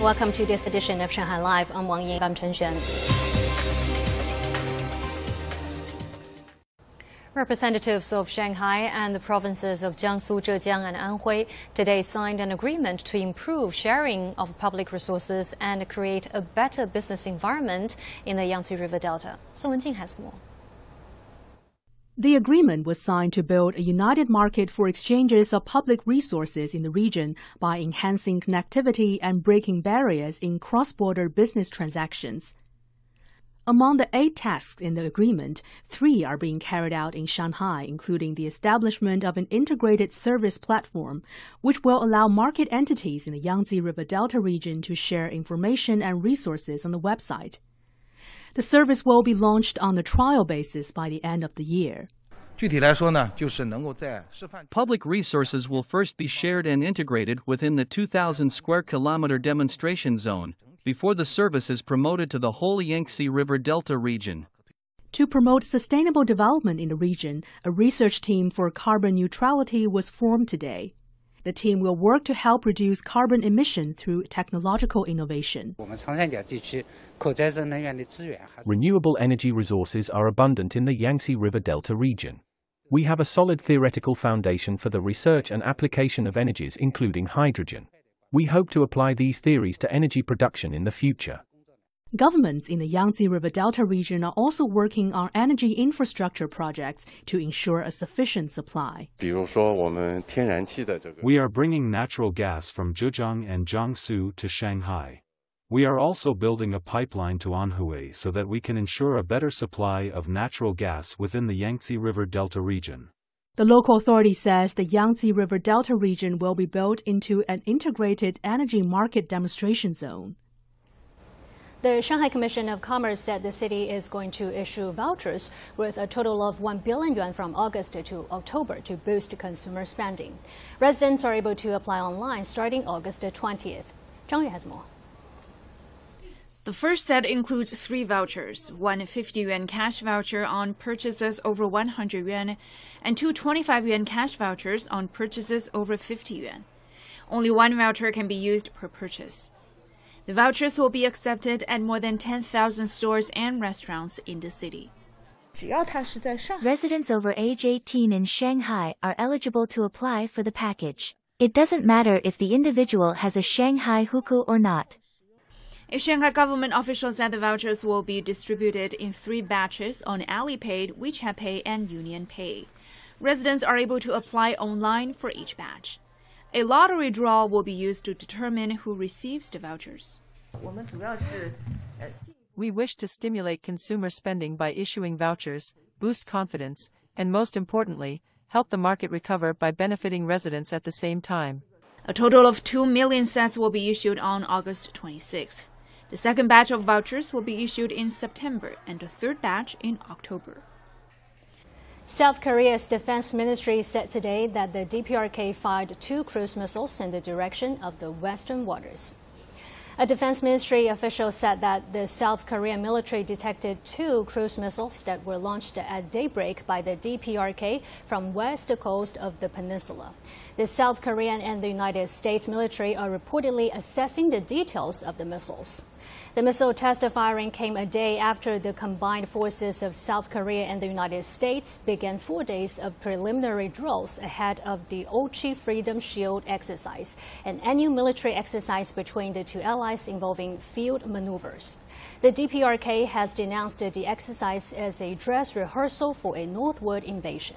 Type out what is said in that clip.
Welcome to this edition of Shanghai Live. I'm Wang Ying. I'm Chen Xuan. Representatives of Shanghai and the provinces of Jiangsu, Zhejiang, and Anhui today signed an agreement to improve sharing of public resources and create a better business environment in the Yangtze River Delta. Song Wenjing has more. The agreement was signed to build a united market for exchanges of public resources in the region by enhancing connectivity and breaking barriers in cross-border business transactions. Among the eight tasks in the agreement, three are being carried out in Shanghai, including the establishment of an integrated service platform, which will allow market entities in the Yangtze River Delta region to share information and resources on the website. The service will be launched on a trial basis by the end of the year. Public resources will first be shared and integrated within the 2,000 square kilometer demonstration zone before the service is promoted to the whole Yangtze River Delta region. To promote sustainable development in the region, a research team for carbon neutrality was formed today. The team will work to help reduce carbon emission through technological innovation. Renewable energy resources are abundant in the Yangtze River Delta region. We have a solid theoretical foundation for the research and application of energies including hydrogen. We hope to apply these theories to energy production in the future. Governments in the Yangtze River Delta region are also working on energy infrastructure projects to ensure a sufficient supply. We are bringing natural gas from Zhejiang and Jiangsu to Shanghai. We are also building a pipeline to Anhui so that we can ensure a better supply of natural gas within the Yangtze River Delta region. The local authority says the Yangtze River Delta region will be built into an integrated energy market demonstration zone. The Shanghai Commission of Commerce said the city is going to issue vouchers with a total of 1 billion yuan from August to October to boost consumer spending. Residents are able to apply online starting August 20th. Zhang Yu has more. The first set includes three vouchers one 50 yuan cash voucher on purchases over 100 yuan, and two 25 yuan cash vouchers on purchases over 50 yuan. Only one voucher can be used per purchase. The vouchers will be accepted at more than 10,000 stores and restaurants in the city. Residents over age 18 in Shanghai are eligible to apply for the package. It doesn't matter if the individual has a Shanghai hukou or not. A Shanghai government official said the vouchers will be distributed in three batches on Alipay, WeChat Pay, and Union Pay. Residents are able to apply online for each batch. A lottery draw will be used to determine who receives the vouchers. We wish to stimulate consumer spending by issuing vouchers, boost confidence, and most importantly, help the market recover by benefiting residents at the same time. A total of 2 million sets will be issued on August 26th. The second batch of vouchers will be issued in September and the third batch in October. South Korea's defense ministry said today that the DPRK fired two cruise missiles in the direction of the western waters. A defense ministry official said that the South Korean military detected two cruise missiles that were launched at daybreak by the DPRK from west coast of the peninsula. The South Korean and the United States military are reportedly assessing the details of the missiles. The missile test firing came a day after the combined forces of South Korea and the United States began four days of preliminary drills ahead of the Ulchi Freedom Shield exercise, an annual military exercise between the two allies involving field maneuvers. The DPRK has denounced the exercise as a dress rehearsal for a northward invasion.